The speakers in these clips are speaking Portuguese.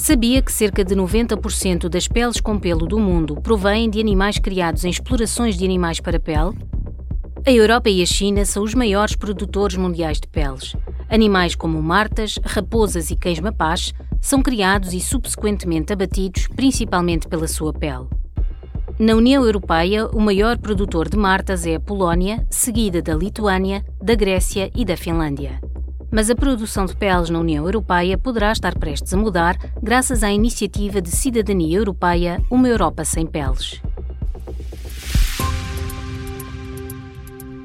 Sabia que cerca de 90% das peles com pelo do mundo provêm de animais criados em explorações de animais para pele? A Europa e a China são os maiores produtores mundiais de peles. Animais como martas, raposas e cães mapaches são criados e subsequentemente abatidos principalmente pela sua pele. Na União Europeia, o maior produtor de martas é a Polónia, seguida da Lituânia, da Grécia e da Finlândia mas a produção de peles na União Europeia poderá estar prestes a mudar graças à iniciativa de cidadania europeia Uma Europa Sem Peles.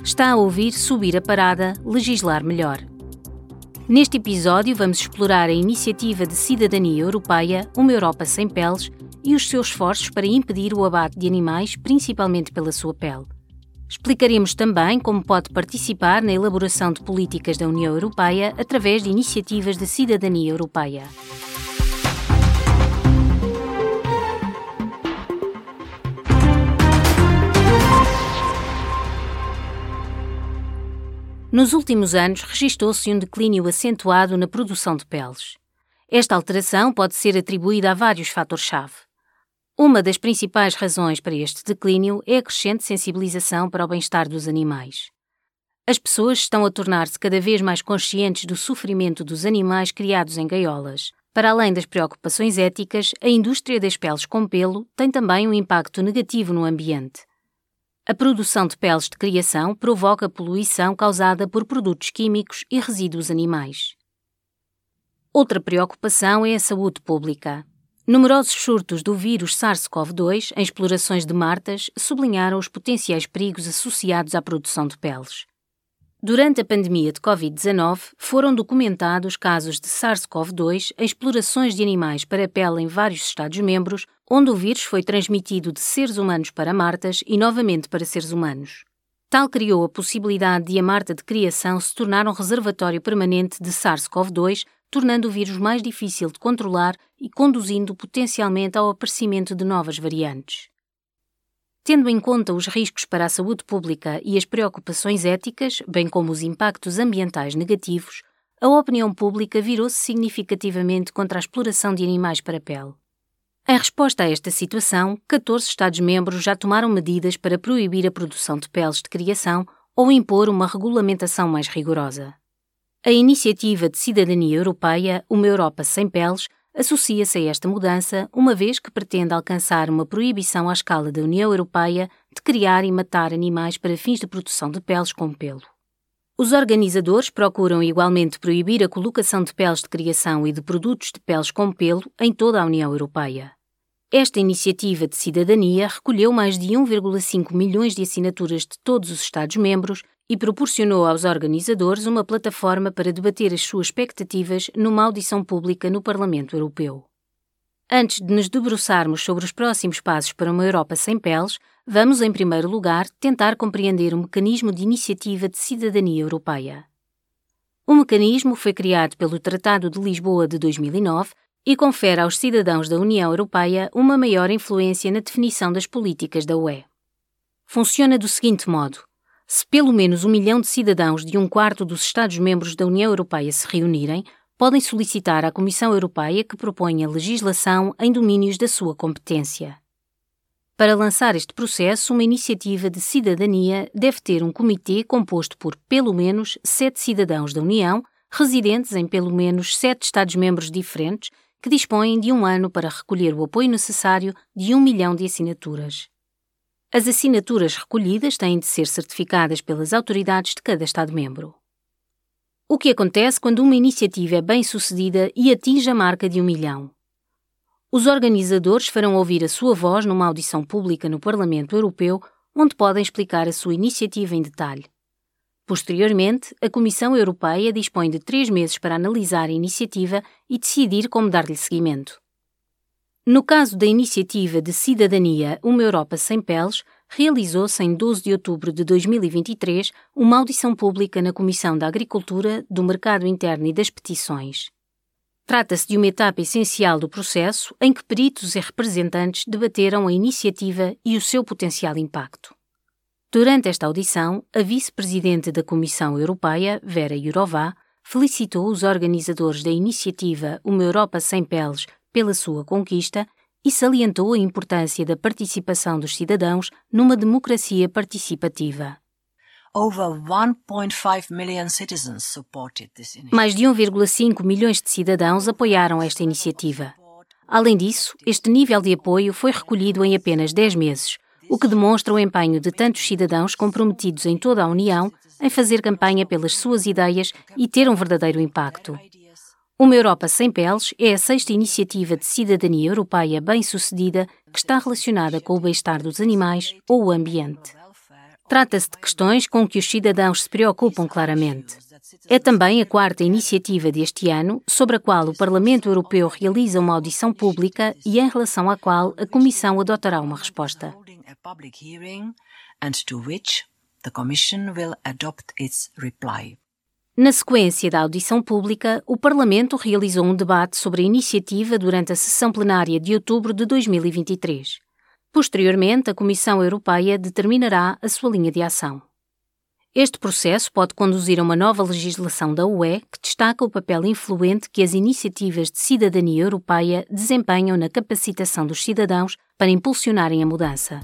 Está a ouvir Subir a Parada, Legislar Melhor. Neste episódio, vamos explorar a iniciativa de cidadania europeia Uma Europa Sem Peles e os seus esforços para impedir o abate de animais, principalmente pela sua pele. Explicaremos também como pode participar na elaboração de políticas da União Europeia através de iniciativas de cidadania europeia. Nos últimos anos, registou-se um declínio acentuado na produção de peles. Esta alteração pode ser atribuída a vários fatores-chave. Uma das principais razões para este declínio é a crescente sensibilização para o bem-estar dos animais. As pessoas estão a tornar-se cada vez mais conscientes do sofrimento dos animais criados em gaiolas. Para além das preocupações éticas, a indústria das peles com pelo tem também um impacto negativo no ambiente. A produção de peles de criação provoca poluição causada por produtos químicos e resíduos animais. Outra preocupação é a saúde pública. Numerosos surtos do vírus SARS-CoV-2 em explorações de martas sublinharam os potenciais perigos associados à produção de peles. Durante a pandemia de Covid-19, foram documentados casos de SARS-CoV-2 em explorações de animais para pele em vários Estados-membros, onde o vírus foi transmitido de seres humanos para martas e novamente para seres humanos. Tal criou a possibilidade de a marta de criação se tornar um reservatório permanente de SARS-CoV-2, tornando o vírus mais difícil de controlar e conduzindo potencialmente ao aparecimento de novas variantes. Tendo em conta os riscos para a saúde pública e as preocupações éticas, bem como os impactos ambientais negativos, a opinião pública virou-se significativamente contra a exploração de animais para pele. Em resposta a esta situação, 14 Estados-membros já tomaram medidas para proibir a produção de peles de criação ou impor uma regulamentação mais rigorosa. A iniciativa de cidadania europeia Uma Europa Sem Peles associa-se a esta mudança, uma vez que pretende alcançar uma proibição à escala da União Europeia de criar e matar animais para fins de produção de peles com pelo. Os organizadores procuram igualmente proibir a colocação de peles de criação e de produtos de peles com pelo em toda a União Europeia. Esta iniciativa de cidadania recolheu mais de 1,5 milhões de assinaturas de todos os Estados-membros e proporcionou aos organizadores uma plataforma para debater as suas expectativas numa audição pública no Parlamento Europeu. Antes de nos debruçarmos sobre os próximos passos para uma Europa sem peles, vamos, em primeiro lugar, tentar compreender o mecanismo de iniciativa de cidadania europeia. O mecanismo foi criado pelo Tratado de Lisboa de 2009 e confere aos cidadãos da União Europeia uma maior influência na definição das políticas da UE. Funciona do seguinte modo: se pelo menos um milhão de cidadãos de um quarto dos Estados-membros da União Europeia se reunirem, podem solicitar à Comissão Europeia que proponha legislação em domínios da sua competência. Para lançar este processo, uma iniciativa de cidadania deve ter um comitê composto por pelo menos sete cidadãos da União, residentes em pelo menos sete Estados-membros diferentes, que dispõem de um ano para recolher o apoio necessário de um milhão de assinaturas. As assinaturas recolhidas têm de ser certificadas pelas autoridades de cada Estado-membro. O que acontece quando uma iniciativa é bem sucedida e atinge a marca de um milhão? Os organizadores farão ouvir a sua voz numa audição pública no Parlamento Europeu, onde podem explicar a sua iniciativa em detalhe. Posteriormente, a Comissão Europeia dispõe de três meses para analisar a iniciativa e decidir como dar-lhe seguimento. No caso da iniciativa de cidadania Uma Europa Sem Peles, realizou-se em 12 de outubro de 2023 uma audição pública na Comissão da Agricultura, do Mercado Interno e das Petições. Trata-se de uma etapa essencial do processo em que peritos e representantes debateram a iniciativa e o seu potencial impacto. Durante esta audição, a vice-presidente da Comissão Europeia, Vera Jourová, felicitou os organizadores da iniciativa Uma Europa Sem Peles pela sua conquista e salientou a importância da participação dos cidadãos numa democracia participativa. Mais de 1,5 milhões de cidadãos apoiaram esta iniciativa. Além disso, este nível de apoio foi recolhido em apenas 10 meses, o que demonstra o empenho de tantos cidadãos comprometidos em toda a União em fazer campanha pelas suas ideias e ter um verdadeiro impacto. Uma Europa sem peles é a sexta iniciativa de cidadania europeia bem-sucedida que está relacionada com o bem-estar dos animais ou o ambiente. Trata-se de questões com que os cidadãos se preocupam claramente. É também a quarta iniciativa deste ano sobre a qual o Parlamento Europeu realiza uma audição pública e em relação à qual a Comissão adotará uma resposta. Na sequência da audição pública, o Parlamento realizou um debate sobre a iniciativa durante a sessão plenária de outubro de 2023. Posteriormente, a Comissão Europeia determinará a sua linha de ação. Este processo pode conduzir a uma nova legislação da UE que destaca o papel influente que as iniciativas de cidadania europeia desempenham na capacitação dos cidadãos para impulsionarem a mudança.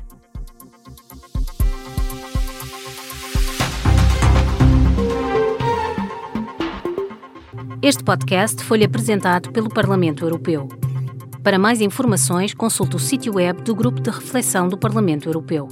Este podcast foi-lhe apresentado pelo Parlamento Europeu. Para mais informações, consulte o sítio web do Grupo de Reflexão do Parlamento Europeu.